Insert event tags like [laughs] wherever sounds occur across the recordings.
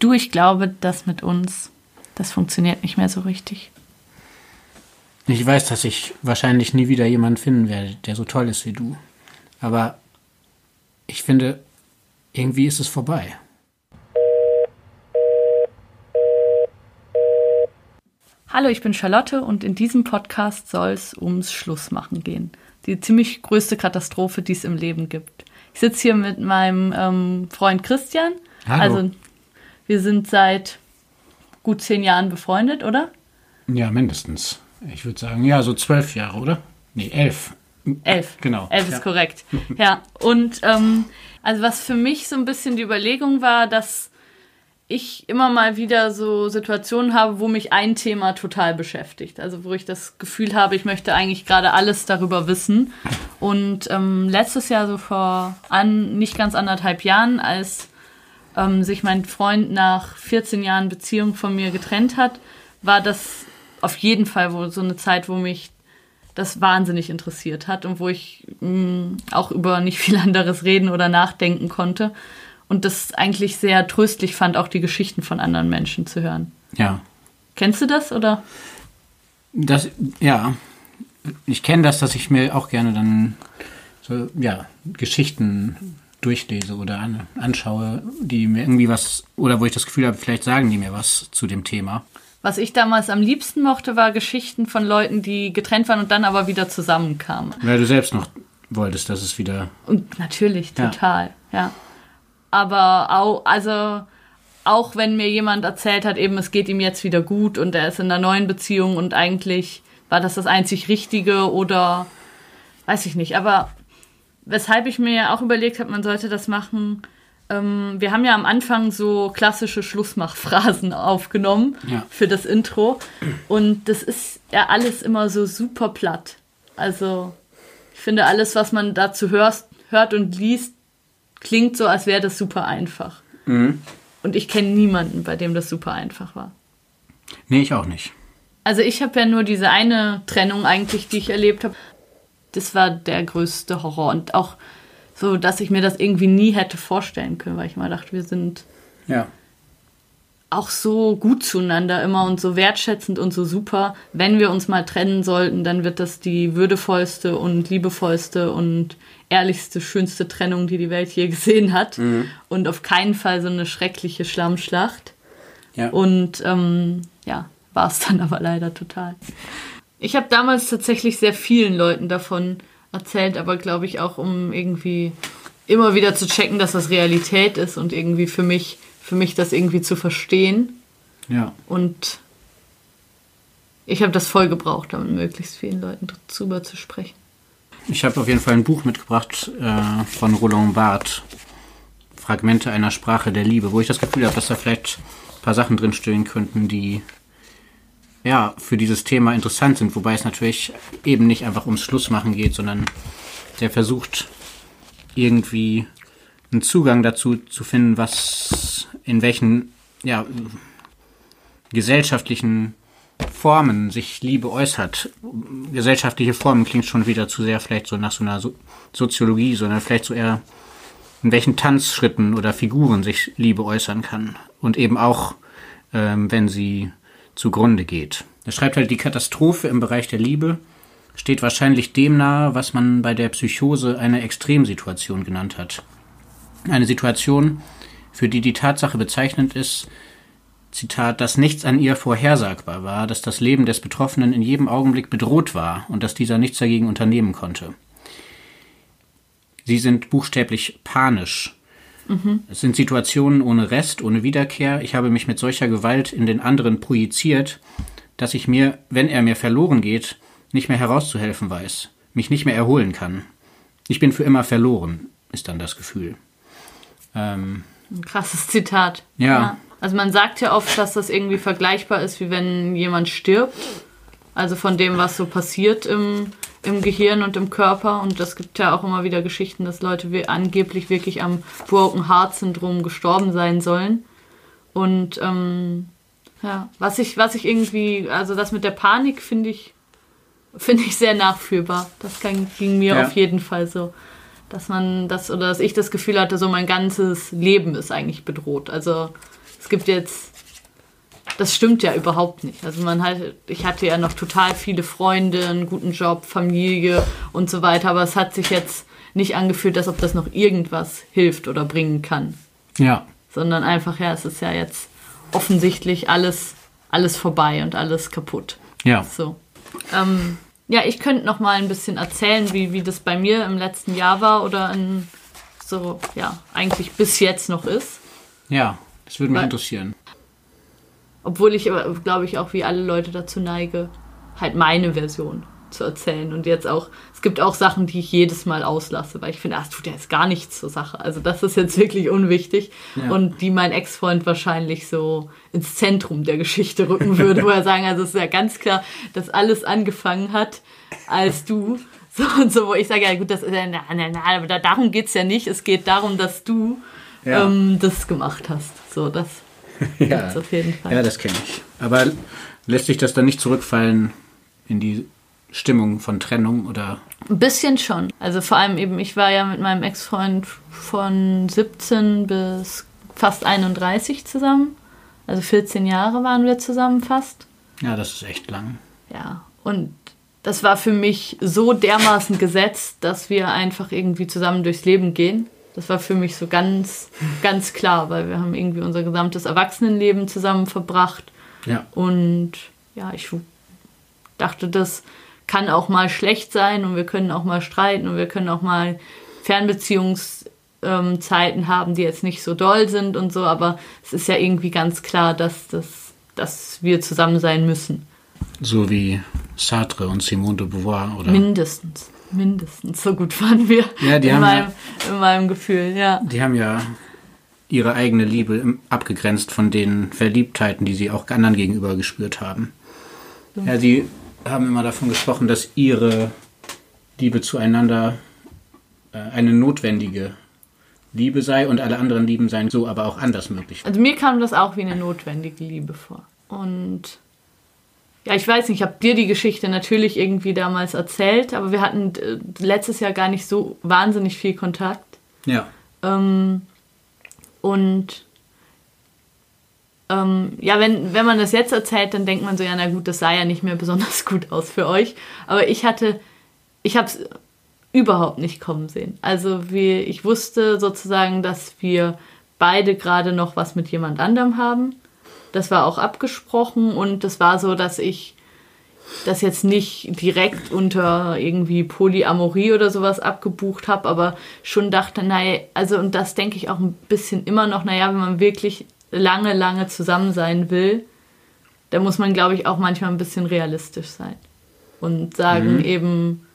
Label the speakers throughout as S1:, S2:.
S1: Du, ich glaube, das mit uns, das funktioniert nicht mehr so richtig.
S2: Ich weiß, dass ich wahrscheinlich nie wieder jemanden finden werde, der so toll ist wie du. Aber ich finde, irgendwie ist es vorbei.
S1: Hallo, ich bin Charlotte und in diesem Podcast soll es ums Schlussmachen gehen. Die ziemlich größte Katastrophe, die es im Leben gibt. Ich sitze hier mit meinem ähm, Freund Christian.
S2: Hallo.
S1: Also wir sind seit gut zehn Jahren befreundet, oder?
S2: Ja, mindestens. Ich würde sagen, ja, so zwölf Jahre, oder? Nee, elf.
S1: Elf.
S2: Genau.
S1: Elf ist
S2: Ja.
S1: korrekt. [laughs] Ja, und ähm, also was für mich so ein bisschen die Überlegung war, dass ich immer mal wieder so Situationen habe, wo mich ein Thema total beschäftigt. Also wo ich das Gefühl habe, ich möchte eigentlich gerade alles darüber wissen. Und ähm, letztes Jahr, so vor an, nicht ganz anderthalb Jahren, als ähm, sich mein Freund nach 14 Jahren Beziehung von mir getrennt hat, war das auf jeden Fall wohl so eine Zeit, wo mich das wahnsinnig interessiert hat und wo ich mh, auch über nicht viel [laughs] anderes reden oder nachdenken konnte und das eigentlich sehr tröstlich fand, auch die Geschichten von anderen Menschen zu hören.
S2: Ja.
S1: Kennst du das oder?
S2: Das, ja. Ich kenne das, dass ich mir auch gerne dann so, ja, Geschichten durchlese oder an, anschaue, die mir irgendwie was, oder wo ich das Gefühl habe, vielleicht sagen die mir was zu dem Thema.
S1: Was ich damals am liebsten mochte, war Geschichten von Leuten, die getrennt waren und dann aber wieder zusammenkamen.
S2: Weil du selbst noch wolltest, dass es wieder.
S1: Und natürlich,
S2: Ja.
S1: total, ja. Aber auch, also auch wenn mir jemand erzählt hat, eben es geht ihm jetzt wieder gut und er ist in einer neuen Beziehung und eigentlich war das das einzig Richtige oder weiß ich nicht. Aber weshalb ich mir auch überlegt habe, man sollte das machen. Ähm, wir haben ja am Anfang so klassische Schlussmachphrasen [laughs] aufgenommen
S2: Ja.
S1: für das Intro und das ist ja alles immer so super platt. Also ich finde alles, was man dazu hörst, hört und liest, klingt so, als wäre das super einfach. Und ich kenne niemanden, bei dem das super einfach war.
S2: Nee, ich auch nicht.
S1: Also ich habe ja nur diese eine Trennung eigentlich, die ich erlebt habe. Das war der größte Horror. Und auch so, dass ich mir das irgendwie nie hätte vorstellen können, weil ich mal dachte, wir sind
S2: Ja.
S1: auch so gut zueinander immer und so wertschätzend und so super. Wenn wir uns mal trennen sollten, dann wird das die würdevollste und liebevollste und ehrlichste, schönste Trennung, die die Welt je gesehen hat. Und auf keinen Fall so eine schreckliche Schlammschlacht.
S2: Ja.
S1: Und ähm, ja, war es dann aber leider total. Ich habe damals tatsächlich sehr vielen Leuten davon erzählt, aber glaube ich auch, um irgendwie immer wieder zu checken, dass das Realität ist und irgendwie für mich, für mich das irgendwie zu verstehen.
S2: ja.
S1: Und ich habe das voll gebraucht, damit möglichst vielen Leuten drüber zu sprechen.
S2: Ich habe auf jeden Fall ein Buch mitgebracht äh, von Roland Barthes. Fragmente einer Sprache der Liebe, wo ich das Gefühl habe, dass da vielleicht ein paar Sachen drinstehen könnten, die ja für dieses Thema interessant sind, wobei es natürlich eben nicht einfach ums Schlussmachen geht, sondern der versucht irgendwie einen Zugang dazu zu finden, was in welchen ja, gesellschaftlichen Formen sich Liebe äußert. Gesellschaftliche Formen klingt schon wieder zu sehr vielleicht so nach so einer so Soziologie, sondern vielleicht so eher in welchen Tanzschritten oder Figuren sich Liebe äußern kann. Und eben auch, ähm, wenn sie zugrunde geht. Er schreibt halt, die Katastrophe im Bereich der Liebe steht wahrscheinlich dem nahe, was man bei der Psychose eine Extremsituation genannt hat. Eine Situation, für die die Tatsache bezeichnend ist, Zitat, dass nichts an ihr vorhersagbar war, dass das Leben des Betroffenen in jedem Augenblick bedroht war und dass dieser nichts dagegen unternehmen konnte. Sie sind buchstäblich panisch. Es sind Situationen ohne Rest, ohne Wiederkehr. Ich habe mich mit solcher Gewalt in den anderen projiziert, dass ich mir, wenn er mir verloren geht, nicht mehr herauszuhelfen weiß, mich nicht mehr erholen kann. Ich bin für immer verloren, ist dann das Gefühl. Ähm,
S1: Ein krasses Zitat.
S2: Ja.
S1: Also man sagt ja oft, dass das irgendwie vergleichbar ist, wie wenn jemand stirbt. Also von dem, was so passiert im, im Gehirn und im Körper. Und es gibt ja auch immer wieder Geschichten, dass Leute wir- angeblich wirklich am Broken Heart Syndrom gestorben sein sollen. Und ähm, ja, was ich, was ich irgendwie, also das mit der Panik finde ich, finde ich sehr nachfühlbar. Das kann, ging mir
S2: Ja.
S1: auf jeden Fall so. Dass man das, oder dass ich das Gefühl hatte, so mein ganzes Leben ist eigentlich bedroht. Also es gibt jetzt, das stimmt ja überhaupt nicht. Also man hat, ich hatte ja noch total viele Freunde, einen guten Job, Familie und so weiter, aber es hat sich jetzt nicht angefühlt, als ob das noch irgendwas hilft oder bringen kann.
S2: Ja.
S1: Sondern einfach, ja, es ist ja jetzt offensichtlich alles, alles vorbei und alles kaputt.
S2: Ja.
S1: So. Ähm, ja, ich könnte noch mal ein bisschen erzählen, wie, wie das bei mir im letzten Jahr war oder in, so, ja, eigentlich bis jetzt noch ist.
S2: Ja, das würde mich
S1: Weil-
S2: interessieren.
S1: Obwohl ich, aber, glaube ich, auch wie alle Leute dazu neige, halt meine Version zu erzählen. Und jetzt auch, es gibt auch Sachen, die ich jedes Mal auslasse, weil ich finde, ah, es tut ja jetzt gar nichts zur Sache. Also das ist jetzt [laughs] wirklich unwichtig.
S2: Ja.
S1: Und die mein Ex-Freund wahrscheinlich so ins Zentrum der Geschichte rücken würde, wo er sagen, also es ist ja ganz klar, dass alles angefangen hat, als du [laughs] so und so, wo ich sage, ja gut, das ist ja, na, na, na, aber da, darum geht's ja nicht. Es geht darum, dass du
S2: Ja.
S1: ähm, das gemacht hast. So, das [laughs]
S2: Ja.
S1: auf jeden Fall.
S2: Ja, das kenne ich. Aber lässt sich das dann nicht zurückfallen in die Stimmung von Trennung oder
S1: Ein bisschen schon. Also vor allem eben, ich war ja mit meinem Ex-Freund von 17 bis fast 31 zusammen. Also 14 Jahre waren wir zusammen fast.
S2: ja, das ist echt lang.
S1: Ja. Und das war für mich so dermaßen gesetzt, dass wir einfach irgendwie zusammen durchs Leben gehen. Das war für mich so ganz, ganz klar, weil wir haben irgendwie unser gesamtes Erwachsenenleben zusammen verbracht.
S2: Ja.
S1: Und ja, ich dachte, das kann auch mal schlecht sein und wir können auch mal streiten und wir können auch mal Fernbeziehungszeiten haben, die jetzt nicht so doll sind und so, aber es ist ja irgendwie ganz klar, dass, dass, dass wir zusammen sein müssen.
S2: So wie Sartre und Simone de Beauvoir oder
S1: Mindestens. Mindestens. So gut waren wir
S2: Ja, die
S1: in,
S2: haben
S1: meinem, in meinem Gefühl, ja.
S2: die haben ja ihre eigene Liebe abgegrenzt von den Verliebtheiten, die sie auch anderen gegenüber gespürt haben. Ja, sie haben immer davon gesprochen, dass ihre Liebe zueinander äh, eine notwendige Liebe sei und alle anderen Lieben seien so aber auch anders möglich.
S1: Also mir kam das auch wie eine notwendige Liebe vor. Und ja, ich weiß nicht, ich habe dir die Geschichte natürlich irgendwie damals erzählt, aber wir hatten äh, letztes Jahr gar nicht so wahnsinnig viel Kontakt.
S2: Ja.
S1: Ähm, und ähm, ja, wenn, wenn man das jetzt erzählt, dann denkt man so, ja, na gut, das sah ja nicht mehr besonders [laughs] gut aus für euch. Aber ich hatte, ich habe es überhaupt nicht kommen sehen. Also wir, ich wusste sozusagen, dass wir beide gerade noch was mit jemand anderem haben. Das war auch abgesprochen und das war so, dass ich das jetzt nicht direkt unter irgendwie Polyamorie oder sowas abgebucht habe, aber schon dachte, naja, also und das denke ich auch ein bisschen immer noch, naja, wenn man wirklich lange, lange zusammen sein will, dann muss man, glaube ich, auch manchmal ein bisschen realistisch sein und sagen eben,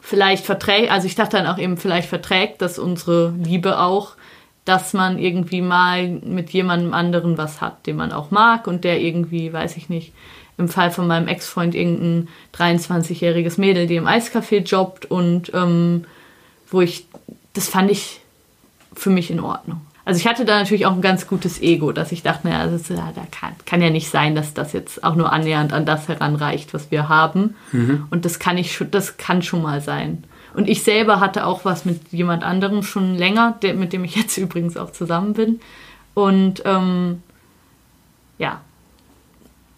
S1: vielleicht verträgt, also ich dachte dann auch eben, vielleicht verträgt das unsere Liebe auch, dass man irgendwie mal mit jemandem anderen was hat, den man auch mag und der irgendwie, weiß ich nicht, im Fall von meinem Ex-Freund irgendein 23-jähriges Mädel, die im Eiscafé jobbt und ähm, wo ich, das fand ich für mich in Ordnung. Also ich hatte da natürlich auch ein ganz gutes Ego, dass ich dachte, naja, das ist, ja, da kann, kann ja nicht sein, dass das jetzt auch nur annähernd an das heranreicht, was wir haben. Und das kann ich schon, das kann schon mal sein. Und ich selber hatte auch was mit jemand anderem schon länger, der, mit dem ich jetzt [laughs] übrigens auch zusammen bin. Und ähm, ja,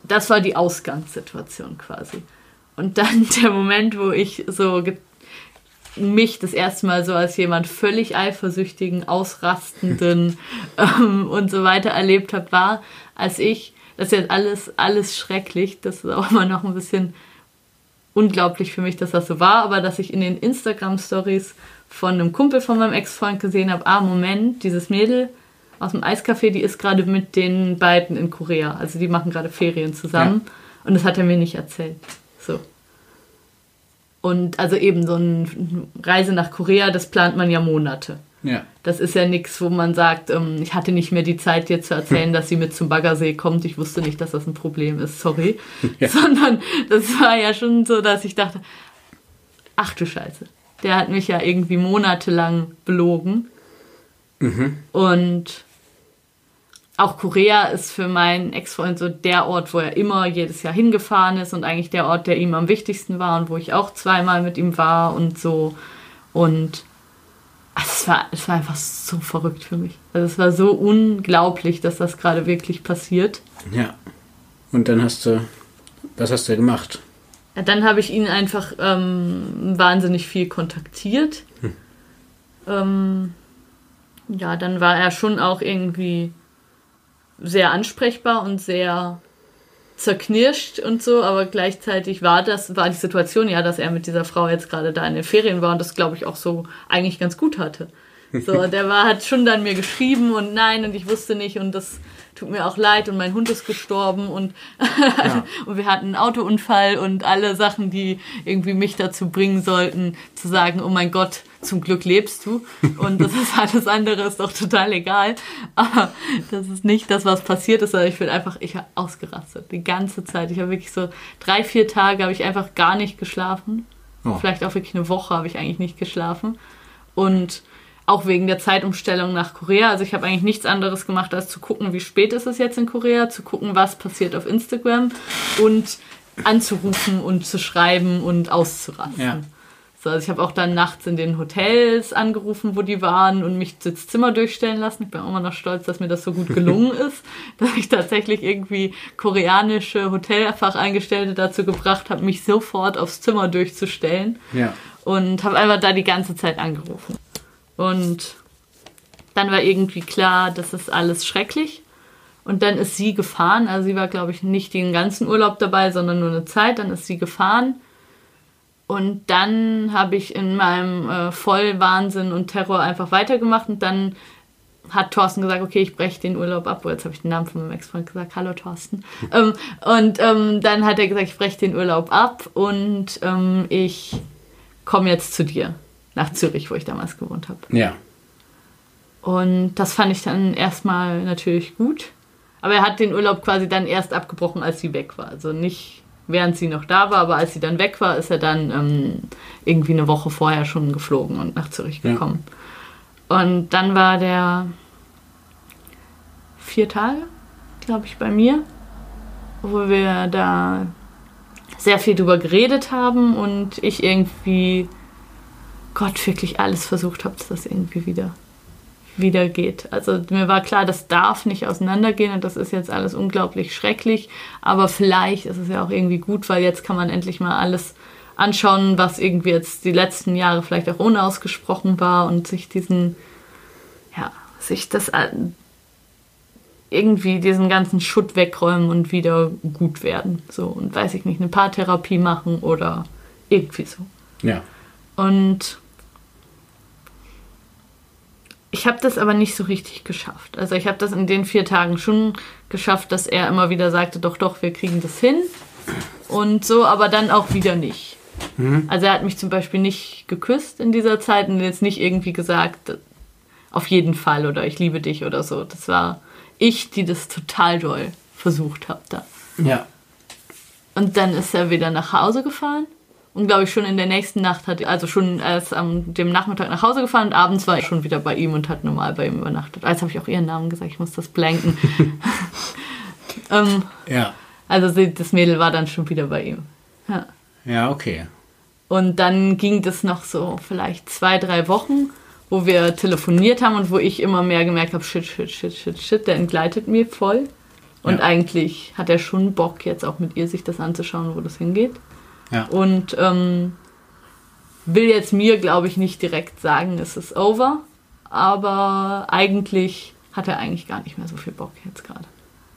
S1: das war die Ausgangssituation quasi. Und dann [laughs] der Moment, wo ich so mich das erste Mal so als jemand völlig eifersüchtigen, ausrastenden [laughs] ähm, und so weiter erlebt habe, war, als ich, das ist jetzt alles, alles schrecklich, das ist auch immer noch ein bisschen unglaublich für mich, dass das so war, aber dass ich in den Instagram-Stories von einem Kumpel von meinem Ex-Freund gesehen habe, ah, Moment, dieses Mädel aus dem Eiscafé, die ist gerade mit den beiden in Korea. Also die machen gerade Ferien zusammen. Und das hat er mir nicht erzählt. So. Und also eben so eine Reise nach Korea, das plant man ja Monate.
S2: Ja.
S1: Das ist ja nichts, wo man sagt, ähm, ich hatte nicht mehr die Zeit, dir zu erzählen, dass sie mit zum Baggersee kommt. Ich wusste nicht, dass das ein Problem ist, sorry. [laughs]
S2: Ja.
S1: Sondern das war ja schon so, dass ich dachte, ach du Scheiße, der hat mich ja irgendwie monatelang belogen. Und auch Korea ist für meinen Ex-Freund so der Ort, wo er immer jedes Jahr hingefahren ist und eigentlich der Ort, der ihm am wichtigsten war und wo ich auch zweimal mit ihm war und so. Und also es, war, es war einfach so verrückt für mich. Also es war so unglaublich, dass das gerade wirklich passiert.
S2: Ja. Und dann hast du, was hast du gemacht?
S1: Ja, dann habe ich ihn einfach ähm, wahnsinnig viel kontaktiert. Hm. Ähm, ja, dann war er schon auch irgendwie sehr ansprechbar und sehr zerknirscht und so, aber gleichzeitig war das, war die Situation ja, dass er mit dieser Frau jetzt gerade da in den Ferien war und das glaube ich auch so eigentlich ganz gut hatte. So, [laughs] der war, hat schon dann mir geschrieben und nein und ich wusste nicht und das tut mir auch leid und mein Hund ist gestorben und, ja. [laughs] und wir hatten einen Autounfall und alle Sachen, die irgendwie mich dazu bringen sollten, zu sagen, oh mein Gott, zum Glück lebst du und das ist alles andere ist doch total egal. Aber das ist nicht das, was passiert ist, sondern ich bin einfach, ich habe ausgerastet die ganze Zeit. Ich habe wirklich so drei, vier Tage habe ich einfach gar nicht geschlafen. Oh. Vielleicht auch wirklich eine Woche habe ich eigentlich nicht geschlafen und auch wegen der Zeitumstellung nach Korea. Also ich habe eigentlich nichts anderes gemacht, als zu gucken, wie spät ist es jetzt in Korea, zu gucken, was passiert auf Instagram und anzurufen und zu schreiben und auszurasten. Ja. So, also ich habe auch dann nachts in den Hotels angerufen, wo die waren und mich ins Zimmer durchstellen lassen. Ich bin auch immer noch stolz, dass mir das so gut gelungen [laughs] ist, dass ich tatsächlich irgendwie koreanische Hotelfacheingestellte dazu gebracht habe, mich sofort aufs Zimmer durchzustellen. Ja. Und habe einfach da die ganze Zeit angerufen. Und dann war irgendwie klar, das ist alles schrecklich. Und dann ist sie gefahren. Also sie war, glaube ich, nicht den ganzen Urlaub dabei, sondern nur eine Zeit. Dann ist sie gefahren. Und dann habe ich in meinem äh, Vollwahnsinn und Terror einfach weitergemacht. Und dann hat Thorsten gesagt, okay, ich breche den Urlaub ab. Oh, jetzt habe ich den Namen von meinem Ex-Freund gesagt. Hallo Thorsten. ähm, und ähm, dann hat er gesagt, ich breche den Urlaub ab und ähm, ich komme jetzt zu dir nach Zürich, wo ich damals gewohnt habe. Ja. Und das fand ich dann erstmal natürlich gut. Aber er hat den Urlaub quasi dann erst abgebrochen, als sie weg war. Also nicht während sie noch da war, aber als sie dann weg war, ist er dann ähm, irgendwie eine Woche vorher schon geflogen und nach Zürich gekommen. Ja. Und dann war der vier Tage, glaube ich, bei mir, wo wir da sehr viel drüber geredet haben und ich irgendwie Gott wirklich alles versucht habe, dass das irgendwie wieder, wieder geht. Also mir war klar, das darf nicht auseinandergehen und das ist jetzt alles unglaublich schrecklich, aber vielleicht ist es ja auch irgendwie gut, weil jetzt kann man endlich mal alles anschauen, was irgendwie jetzt die letzten Jahre vielleicht auch unausgesprochen war und sich diesen, ja, sich das irgendwie diesen ganzen Schutt wegräumen und wieder gut werden. So, und weiß ich nicht, eine Paartherapie machen oder irgendwie so. Ja. Und ich habe das aber nicht so richtig geschafft. Also ich habe das in den vier Tagen schon geschafft, dass er immer wieder sagte, doch, doch, wir kriegen das hin. Und so, aber dann auch wieder nicht. Mhm. Also er hat mich zum Beispiel nicht geküsst in dieser Zeit und jetzt nicht irgendwie gesagt, auf jeden Fall oder ich liebe dich oder so. Das war ich, die das total doll versucht habe da. Ja. Und dann ist er wieder nach Hause gefahren und glaube ich schon in der nächsten Nacht hat, also schon erst am dem Nachmittag nach Hause gefahren und abends war ich schon wieder bei ihm und hat normal bei ihm übernachtet. Als habe ich auch ihren Namen gesagt, ich muss das blanken. [laughs] ähm, ja. Also das Mädel war dann schon wieder bei ihm.
S2: Ja. Ja, okay.
S1: Und dann ging das noch so vielleicht zwei, drei Wochen, wo wir telefoniert haben und wo ich immer mehr gemerkt habe, shit, shit, shit, shit, shit, der entgleitet mir voll. Und ja. eigentlich hat er schon Bock, jetzt auch mit ihr sich das anzuschauen, wo das hingeht. Ja. Und ähm, will jetzt mir, glaube ich, nicht direkt sagen, es ist over. Aber eigentlich hat er eigentlich gar nicht mehr so viel Bock jetzt gerade.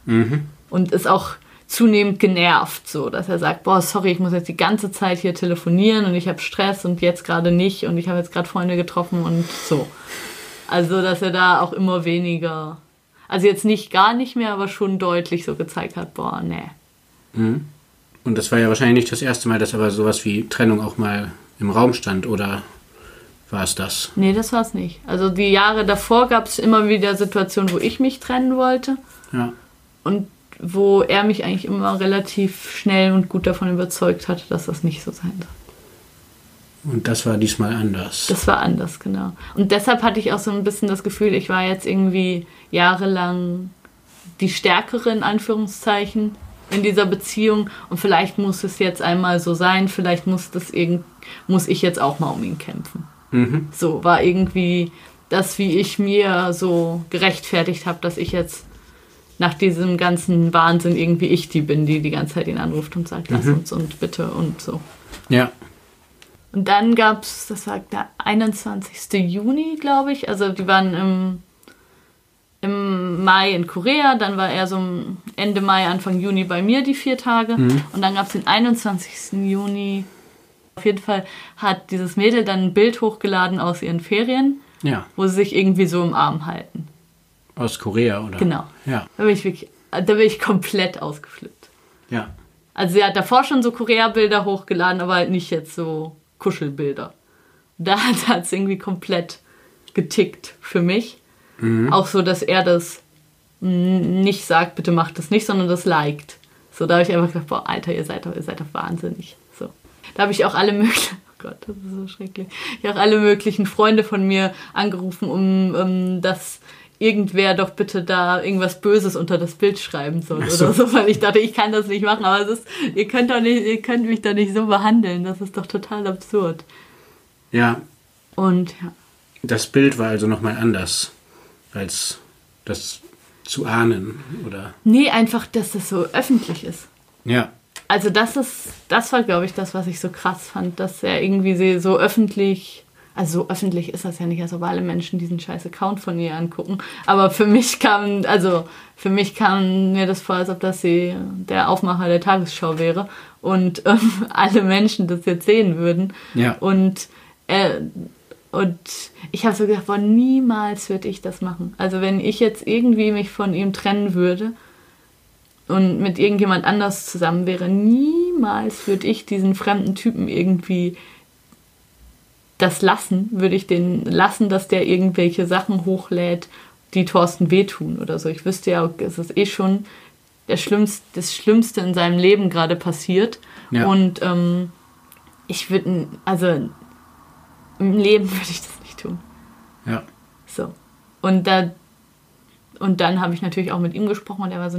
S1: Mhm. Und ist auch zunehmend genervt, so dass er sagt, boah, sorry, ich muss jetzt die ganze Zeit hier telefonieren und ich habe Stress und jetzt gerade nicht und ich habe jetzt gerade Freunde getroffen und so. Also, dass er da auch immer weniger, also jetzt nicht gar nicht mehr, aber schon deutlich so gezeigt hat, boah, nee.
S2: Mhm. Und das war ja wahrscheinlich nicht das erste Mal, dass aber sowas wie Trennung auch mal im Raum stand, oder war es das?
S1: Nee, das war es nicht. Also die Jahre davor gab es immer wieder Situationen, wo ich mich trennen wollte. Ja. Und wo er mich eigentlich immer relativ schnell und gut davon überzeugt hatte, dass das nicht so sein soll.
S2: Und das war diesmal anders.
S1: Das war anders, genau. Und deshalb hatte ich auch so ein bisschen das Gefühl, ich war jetzt irgendwie jahrelang die Stärkere in Anführungszeichen in dieser Beziehung und vielleicht muss es jetzt einmal so sein, vielleicht muss das irgend, muss ich jetzt auch mal um ihn kämpfen. So war irgendwie das, wie ich mir so gerechtfertigt habe, dass ich jetzt nach diesem ganzen Wahnsinn irgendwie ich die bin, die die ganze Zeit ihn anruft und sagt, lass uns und bitte und so.
S2: Ja.
S1: Und dann gab es, das war der 21. Juni, glaube ich. Also die waren im, im Mai in Korea, dann war er so Ende Mai, Anfang Juni bei mir die vier Tage. Und dann gab es den 21. Juni. Auf jeden Fall hat dieses Mädel dann ein Bild hochgeladen aus ihren Ferien,
S2: Ja.
S1: wo sie sich irgendwie so im Arm halten.
S2: Aus Korea, oder?
S1: Genau.
S2: Ja.
S1: Da bin ich wirklich, da bin ich komplett ausgeflippt.
S2: Ja.
S1: Also sie hat davor schon so Korea-Bilder hochgeladen, aber halt nicht jetzt so Kuschelbilder. Da [laughs] hat es irgendwie komplett getickt für mich. Auch so, dass er das nicht sagt, bitte macht das nicht, sondern das liked. So, da habe ich einfach gedacht, boah, Alter, ihr seid doch, ihr seid doch wahnsinnig. So. Da habe ich auch alle möglichen, [laughs] oh Gott, das ist so schrecklich. Ich habe auch alle möglichen Freunde von mir angerufen, um, um dass irgendwer doch bitte da irgendwas Böses unter das Bild schreiben soll
S2: so.
S1: oder so, weil ich dachte, ich kann das nicht machen, aber es ist, ihr könnt doch nicht, ihr könnt mich doch nicht so behandeln, das ist doch total absurd.
S2: Ja.
S1: Und ja,
S2: Das Bild war also nochmal anders, als das zu ahnen, oder?
S1: nee, einfach, dass das so öffentlich ist.
S2: Ja.
S1: Also das ist, das war, glaube ich, das, was ich so krass fand, dass er irgendwie sie so öffentlich, also so öffentlich ist das ja nicht, als ob alle Menschen diesen scheiß Account von ihr angucken. Aber für mich kam, also für mich kam mir das vor, als ob das sie der Aufmacher der Tagesschau wäre und ähm, [laughs] alle Menschen das jetzt sehen würden.
S2: Ja.
S1: Und äh, und ich habe so gedacht, boah, niemals würde ich das machen. Also wenn ich jetzt irgendwie mich von ihm trennen würde, und mit irgendjemand anders zusammen wäre, niemals würde ich diesen fremden Typen irgendwie das lassen, würde ich den lassen, dass der irgendwelche Sachen hochlädt, die Thorsten wehtun oder so. Ich wüsste ja, es ist eh schon der Schlimmste, das Schlimmste in seinem Leben gerade passiert.
S2: Ja.
S1: Und ähm, ich würde, also im Leben würde ich das nicht tun.
S2: Ja.
S1: So. Und da und dann habe ich natürlich auch mit ihm gesprochen und er war so,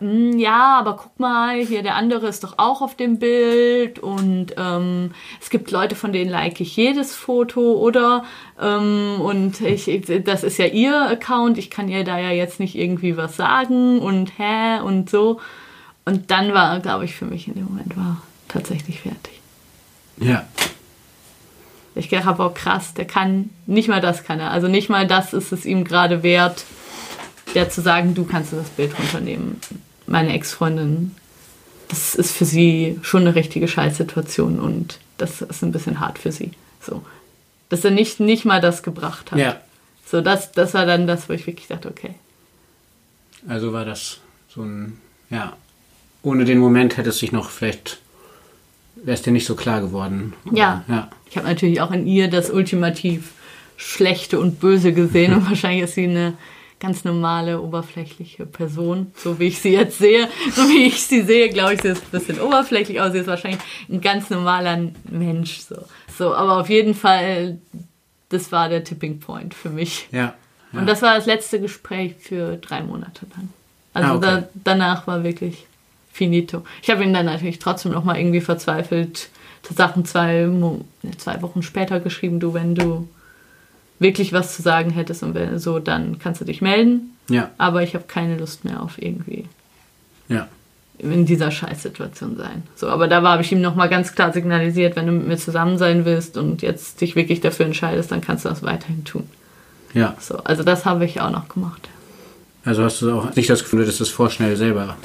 S1: "Mm, ja, aber guck mal, hier der andere ist doch auch auf dem Bild und ähm, es gibt Leute, von denen like ich jedes Foto oder ähm, und ich, ich, das ist ja ihr Account, ich kann ihr da ja jetzt nicht irgendwie was sagen und hä und so. Und dann war, glaube ich, für mich in dem Moment war tatsächlich fertig.
S2: Ja.
S1: Ich habe auch krass, der kann, nicht mal das kann er. Also nicht mal das ist es ihm gerade wert, der zu sagen, du kannst das Bild runternehmen. Meine Ex-Freundin, das ist für sie schon eine richtige Scheißsituation und das ist ein bisschen hart für sie. So. Dass er nicht, nicht mal das gebracht hat.
S2: Ja.
S1: So, das, das war dann das, wo ich wirklich dachte, okay.
S2: Also war das so ein, ja, ohne den Moment hätte es sich noch vielleicht, wäre es dir nicht so klar geworden.
S1: Ja.
S2: Ja.
S1: Ich habe natürlich auch in ihr das ultimativ Schlechte und Böse gesehen und [laughs] wahrscheinlich ist sie eine ganz normale, oberflächliche Person, so wie ich sie jetzt sehe. So wie ich sie sehe, glaube ich, sie ist ein bisschen oberflächlich, aber sie ist wahrscheinlich ein ganz normaler Mensch. So, so aber auf jeden Fall, das war der Tipping Point für mich.
S2: Ja. ja.
S1: Und das war das letzte Gespräch für drei Monate dann. Also
S2: Ah, okay.
S1: da, danach war wirklich finito. Ich habe ihm dann natürlich trotzdem noch mal irgendwie verzweifelt Sachen zwei, ne, zwei Wochen später geschrieben, du, wenn du wirklich was zu sagen hättest und wenn so, dann kannst du dich melden.
S2: ja.
S1: Aber ich habe keine Lust mehr auf irgendwie
S2: Ja.
S1: in dieser Scheißsituation sein. So, aber da habe ich ihm noch mal ganz klar signalisiert, wenn du mit mir zusammen sein willst und jetzt dich wirklich dafür entscheidest, dann kannst du das weiterhin tun.
S2: Ja.
S1: So, also das habe ich auch noch gemacht.
S2: Also hast du auch nicht das Gefühl, du hättest es vorschnell selber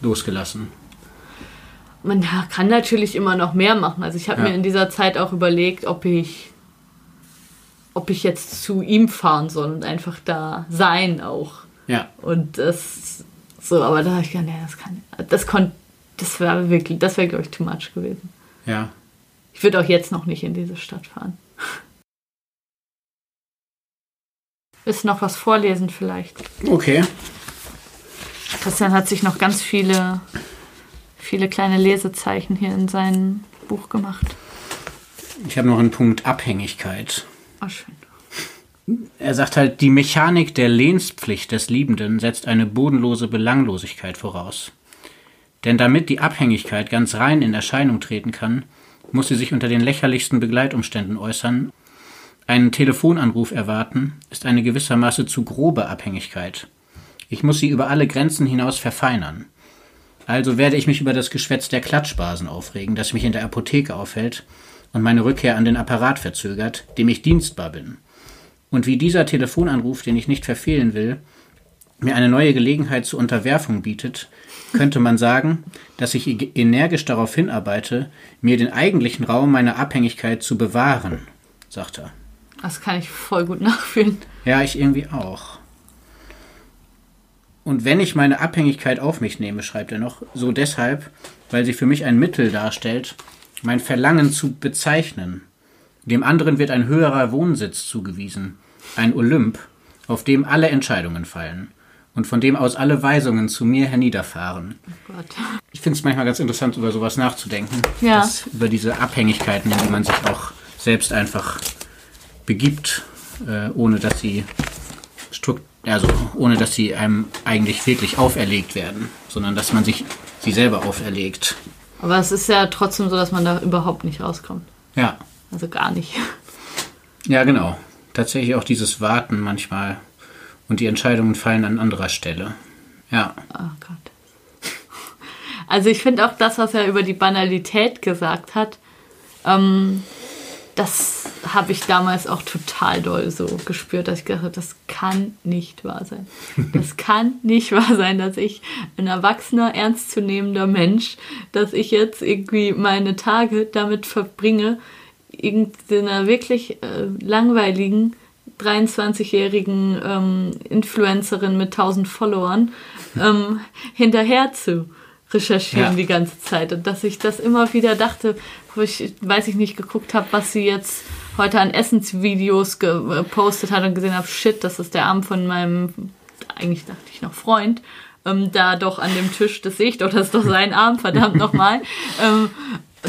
S2: losgelassen.
S1: Man kann natürlich immer noch mehr machen. Also ich habe
S2: Ja.
S1: mir in dieser Zeit auch überlegt, ob ich, ob ich jetzt zu ihm fahren soll und einfach da sein auch.
S2: Ja.
S1: Und das so, aber da habe ich gedacht, nee, das kann, das konnte, das wäre wirklich, das wäre glaube ich too much gewesen.
S2: Ja.
S1: Ich würde auch jetzt noch nicht in diese Stadt fahren. [laughs] Du noch was vorlesen vielleicht?
S2: Okay.
S1: Christian hat sich noch ganz viele, viele kleine Lesezeichen hier in sein Buch gemacht.
S2: Ich habe noch einen Punkt Abhängigkeit.
S1: Oh, schön.
S2: Er sagt halt, die Mechanik der Lehnspflicht des Liebenden setzt eine bodenlose Belanglosigkeit voraus. Denn damit die Abhängigkeit ganz rein in Erscheinung treten kann, muss sie sich unter den lächerlichsten Begleitumständen äußern Einen Telefonanruf erwarten ist eine gewissermaßen zu grobe Abhängigkeit. Ich muss sie über alle Grenzen hinaus verfeinern. Also werde ich mich über das Geschwätz der Klatschbasen aufregen, das mich in der Apotheke aufhält und meine Rückkehr an den Apparat verzögert, dem ich dienstbar bin. Und wie dieser Telefonanruf, den ich nicht verfehlen will, mir eine neue Gelegenheit zur Unterwerfung bietet, könnte man sagen, dass ich energisch darauf hinarbeite, mir den eigentlichen Raum meiner Abhängigkeit zu bewahren, sagt er.
S1: Das kann ich voll gut [laughs] nachfühlen.
S2: Ja, ich irgendwie auch. Und wenn ich meine Abhängigkeit auf mich nehme, schreibt er noch, so deshalb, weil sie für mich ein Mittel darstellt, mein Verlangen zu bezeichnen. Dem anderen wird ein höherer Wohnsitz zugewiesen, ein Olymp, auf dem alle Entscheidungen fallen und von dem aus alle Weisungen zu mir herniederfahren. Oh Gott. Ich finde es manchmal ganz interessant, über sowas nachzudenken. Ja. Dass, über diese Abhängigkeiten, in die man sich auch selbst einfach begibt, äh, ohne dass sie also ohne dass sie einem eigentlich wirklich auferlegt werden, sondern dass man sich sie selber auferlegt.
S1: Aber es ist ja trotzdem so, dass man da überhaupt nicht rauskommt.
S2: Ja.
S1: Also gar nicht. [laughs]
S2: Ja, genau. Tatsächlich auch dieses Warten manchmal und die Entscheidungen fallen an anderer Stelle. Ja.
S1: Oh Gott. [laughs] Also ich finde auch das, was er über die Banalität gesagt hat, ähm, das habe ich damals auch total doll so gespürt, dass ich gedacht habe, das kann nicht wahr sein. [laughs] Das kann nicht wahr sein, dass ich ein erwachsener, ernstzunehmender Mensch, dass ich jetzt irgendwie meine Tage damit verbringe, irgendeiner wirklich äh, langweiligen 23-jährigen ähm, Influencerin mit 1000 Followern ähm, hinterher zu recherchieren ja. die ganze Zeit und dass ich das immer wieder dachte, wo ich, weiß ich nicht, geguckt habe, was sie jetzt heute an Essensvideos gepostet hat und gesehen habe, shit, das ist der Arm von meinem, eigentlich dachte ich noch Freund, ähm, da doch an dem Tisch, das sehe ich doch, das ist doch sein Arm, verdammt [laughs] nochmal, ähm,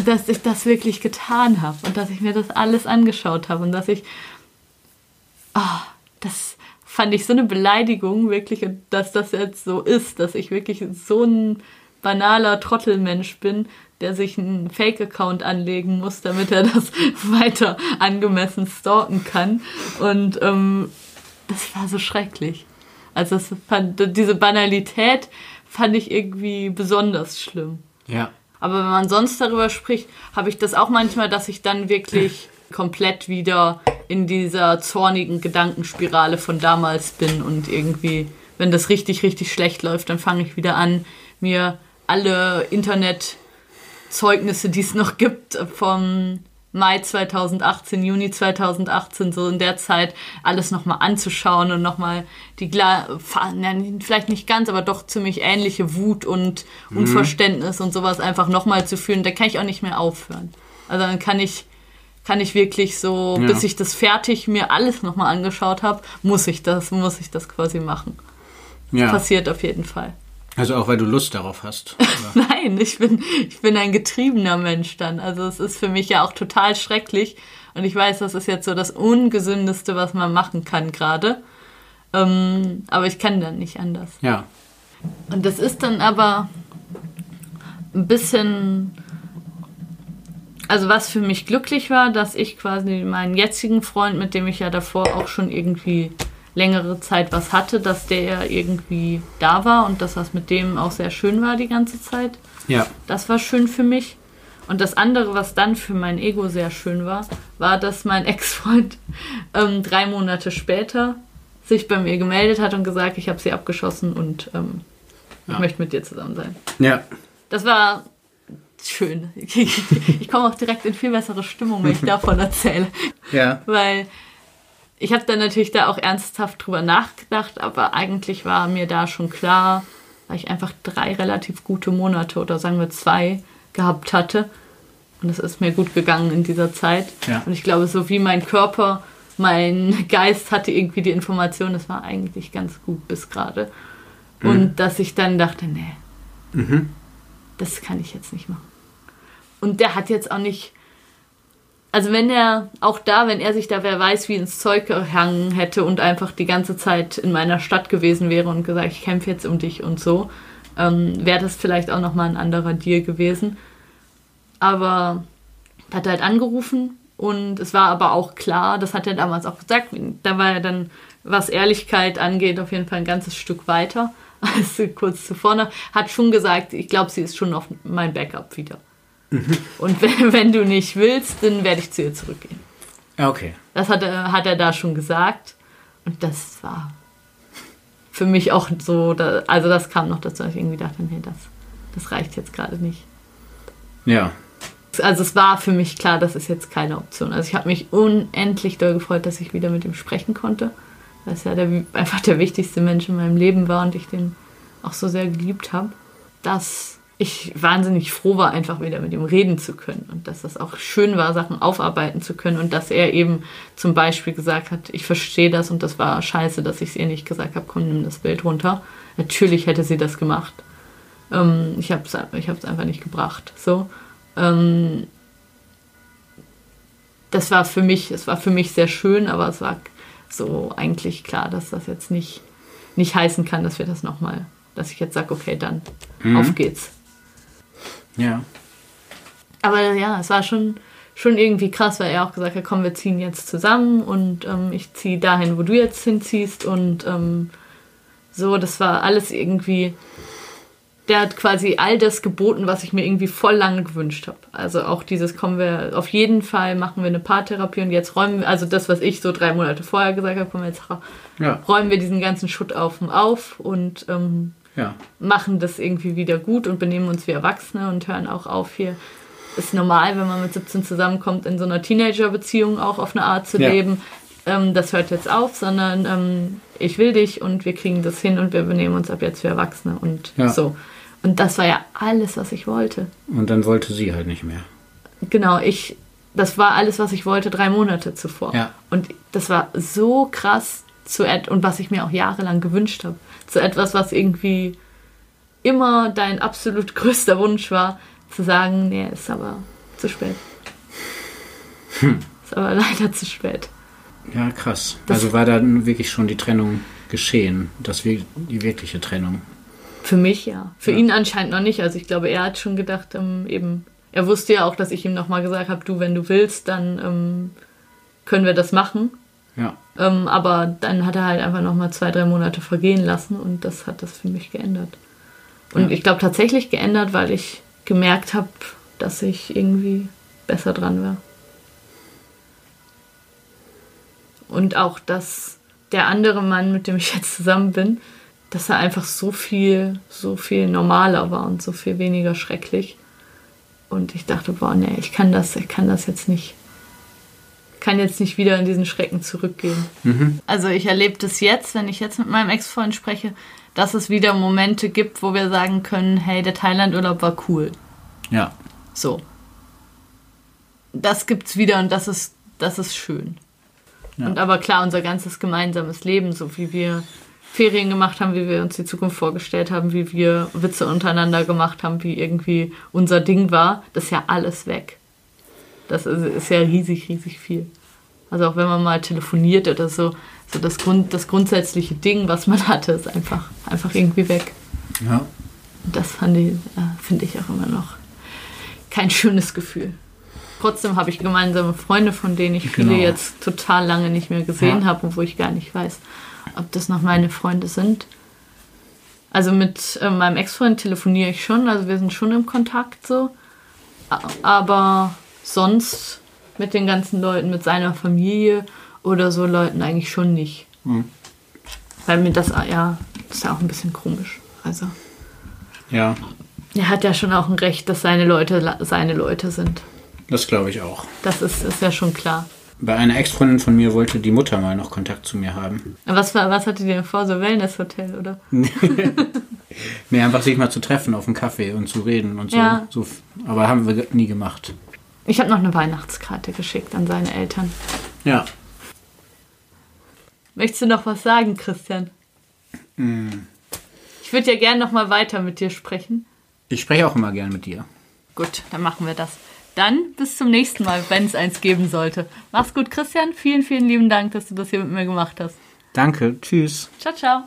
S1: dass ich das wirklich getan habe und dass ich mir das alles angeschaut habe und dass ich, oh, das fand ich so eine Beleidigung wirklich dass das jetzt so ist, dass ich wirklich so ein banaler Trottelmensch bin, der sich einen Fake-Account anlegen muss, damit er [laughs] das weiter angemessen stalken kann. Und ähm, das war so schrecklich. Also das fand, diese Banalität fand ich irgendwie besonders schlimm.
S2: Ja.
S1: Aber wenn man sonst darüber spricht, habe ich das auch manchmal, dass ich dann wirklich [laughs] komplett wieder in dieser zornigen Gedankenspirale von damals bin und irgendwie, wenn das richtig, richtig schlecht läuft, dann fange ich wieder an, mir alle Internetzeugnisse, die es noch gibt, vom Mai 2018, Juni 2018, so in der Zeit alles nochmal anzuschauen und nochmal die, vielleicht nicht ganz, aber doch ziemlich ähnliche Wut und mhm. Unverständnis und sowas einfach nochmal zu fühlen, da kann ich auch nicht mehr aufhören. Also dann kann ich, kann ich wirklich so, ja. bis ich das fertig mir alles nochmal angeschaut habe, muss ich das, muss ich das quasi machen. Ja. Passiert auf jeden Fall.
S2: Also auch weil du Lust darauf hast. [laughs]
S1: Nein, ich bin, ich bin ein getriebener Mensch dann. Also es ist für mich ja auch total schrecklich. Und ich weiß, das ist jetzt so das Ungesündeste, was man machen kann gerade. Ähm, aber ich kann dann nicht anders.
S2: Ja.
S1: Und das ist dann aber ein bisschen. Also was für mich glücklich war, dass ich quasi meinen jetzigen Freund, mit dem ich ja davor auch schon irgendwie längere Zeit was hatte, dass der irgendwie da war und dass das mit dem auch sehr schön war die ganze Zeit.
S2: Ja.
S1: Das war schön für mich. Und das andere, was dann für mein Ego sehr schön war, war, dass mein [laughs] Ex-Freund ähm, drei Monate später sich bei mir gemeldet hat und gesagt, ich habe sie abgeschossen und ähm, ja. ich möchte mit dir zusammen sein.
S2: Ja.
S1: Das war schön. [laughs] ich komme auch direkt in viel bessere Stimmung, wenn ich [laughs] davon erzähle.
S2: Ja.
S1: Weil ich habe dann natürlich da auch ernsthaft drüber nachgedacht, aber eigentlich war mir da schon klar, weil ich einfach drei relativ gute Monate oder sagen wir zwei gehabt hatte. Und es ist mir gut gegangen in dieser Zeit.
S2: Ja.
S1: Und ich glaube, so wie mein Körper, mein [laughs] Geist hatte irgendwie die Information, das war eigentlich ganz gut bis gerade. Mhm. Und dass ich dann dachte, nee, mhm. das kann ich jetzt nicht machen. Und der hat jetzt auch nicht also wenn er auch da, wenn er sich da wer weiß wie ins Zeug gehangen hätte und einfach die ganze Zeit in meiner Stadt gewesen wäre und gesagt, ich kämpfe jetzt um dich und so, ähm, wäre das vielleicht auch nochmal ein anderer Deal gewesen. Aber hat halt angerufen Und es war aber auch klar, das hat er damals auch gesagt, da war er dann, was Ehrlichkeit angeht, auf jeden Fall ein ganzes Stück weiter [laughs] als kurz zuvor noch. Hat schon gesagt, ich glaube, sie ist schon auf mein Backup wieder. Mhm. Und wenn, [laughs] wenn, du nicht willst, dann werde ich zu ihr zurückgehen.
S2: Okay.
S1: Das hat er, hat er da schon gesagt. Und das war für mich auch so, da, also das kam noch dazu, dass ich irgendwie dachte, nee, das, das reicht jetzt gerade nicht.
S2: Ja.
S1: Also es war für mich klar, das ist jetzt keine Option. Also ich habe mich unendlich doll gefreut, dass ich wieder mit ihm sprechen konnte. Weil es ja der, einfach der wichtigste Mensch in meinem Leben war und ich den auch so sehr geliebt habe. Dass ich wahnsinnig froh war, einfach wieder mit ihm reden zu können und dass das auch schön war, Sachen aufarbeiten zu können und dass er eben zum Beispiel gesagt hat, ich verstehe das und das war scheiße, dass ich es ihr nicht gesagt habe, komm, nimm das Bild runter. Natürlich hätte sie das gemacht. Ähm, ich habe es ich einfach nicht gebracht. So. Ähm, das war für mich, es war für mich sehr schön, aber es war so eigentlich klar, dass das jetzt nicht, nicht heißen kann, dass wir das nochmal, dass ich jetzt sage, okay, dann mhm. auf geht's.
S2: Ja.
S1: Aber ja, es war schon, schon irgendwie krass, weil er auch gesagt hat, komm, wir ziehen jetzt zusammen und ähm, ich ziehe dahin, wo du jetzt hinziehst und ähm, so, das war alles irgendwie, der hat quasi all das geboten, was ich mir irgendwie voll lange gewünscht habe. Also auch dieses, kommen wir, auf jeden Fall machen wir eine Paartherapie und jetzt räumen wir, also das, was ich so drei Monate vorher gesagt habe, kommen wir jetzt ja. räumen wir diesen ganzen Schutt auf und auf und ähm,
S2: ja.
S1: machen das irgendwie wieder gut und benehmen uns wie Erwachsene und hören auch auf hier. Ist normal, wenn man mit 17 zusammenkommt, in so einer Teenager-Beziehung auch auf eine Art zu ja. leben. Ähm, das hört jetzt auf, sondern ähm, ich will dich und wir kriegen das hin und wir benehmen uns ab jetzt wie Erwachsene und ja. so. Und das war ja alles, was ich wollte.
S2: Und dann wollte sie halt nicht mehr.
S1: Genau, ich, das war alles, was ich wollte, drei Monate zuvor.
S2: Ja.
S1: Und das war so krass zu und was ich mir auch jahrelang gewünscht habe zu etwas, was irgendwie immer dein absolut [laughs] größter Wunsch war, zu sagen, nee, ist aber zu spät. Hm. Ist aber [laughs] leider zu spät.
S2: Ja, krass. Das also war dann wirklich schon die Trennung geschehen, das die wirkliche Trennung.
S1: Für mich ja. Für ja. ihn anscheinend noch nicht. Also ich glaube, er hat schon gedacht, ähm, eben, er wusste ja auch, dass ich ihm nochmal gesagt habe, du, wenn du willst, dann ähm, können wir das machen.
S2: Ja.
S1: Ähm, aber dann hat er halt einfach nochmal zwei, drei Monate vergehen lassen und das hat das für mich geändert. Und ja. ich glaube tatsächlich geändert, weil ich gemerkt habe, dass ich irgendwie besser dran war. Und auch, dass der andere Mann, mit dem ich jetzt zusammen bin, dass er einfach so viel, so viel normaler war und so viel weniger schrecklich. Und ich dachte, boah, nee, ich kann das, ich kann das jetzt nicht kann jetzt nicht wieder in diesen Schrecken zurückgehen.
S2: Mhm.
S1: Also ich erlebe das jetzt, wenn ich jetzt mit meinem Ex-Freund spreche, dass es wieder Momente gibt, wo wir sagen können, hey, der Thailand-Urlaub war cool.
S2: Ja.
S1: So. Das gibt's wieder und das ist, das ist schön. Ja. Und aber klar, unser ganzes gemeinsames Leben, so wie wir Ferien gemacht haben, wie wir uns die Zukunft vorgestellt haben, wie wir Witze untereinander gemacht haben, wie irgendwie unser Ding war, das ist ja alles weg. Das ist, ist ja riesig, riesig viel. Also auch wenn man mal telefoniert oder so, so das, Grund, das grundsätzliche Ding, was man hatte, ist einfach, einfach irgendwie weg.
S2: Ja.
S1: Und das äh, finde ich auch immer noch kein schönes Gefühl. Trotzdem habe ich gemeinsame Freunde, von denen ich viele genau. jetzt total lange nicht mehr gesehen ja. habe und wo ich gar nicht weiß, ob das noch meine Freunde sind. Also mit äh, meinem Ex-Freund telefoniere ich schon, also wir sind schon im Kontakt so. Aber sonst mit den ganzen Leuten, mit seiner Familie oder so Leuten eigentlich schon nicht. Mhm. Weil mir das, ja, das ist ja auch ein bisschen komisch. Also.
S2: Ja.
S1: Er hat ja schon auch ein Recht, dass seine Leute seine Leute sind.
S2: Das glaube ich auch.
S1: Das ist, ist ja schon klar.
S2: Bei einer Ex-Freundin von mir wollte die Mutter mal noch Kontakt zu mir haben.
S1: Was, was hatte die denn vor? So Wellness-Hotel, oder? [laughs]
S2: nee, einfach sich mal zu treffen auf einen Kaffee und zu reden und so.
S1: Ja.
S2: so aber haben wir nie gemacht.
S1: Ich habe noch eine Weihnachtskarte geschickt an seine Eltern.
S2: Ja.
S1: Möchtest du noch was sagen, Christian?
S2: Mm.
S1: Ich würde ja gerne noch mal weiter mit dir sprechen.
S2: Ich spreche auch immer gern mit dir.
S1: Gut, dann machen wir das. Dann bis zum nächsten Mal, wenn es eins geben sollte. Mach's gut, Christian. Vielen, vielen lieben Dank, dass du das hier mit mir gemacht hast.
S2: Danke. Tschüss.
S1: Ciao, ciao.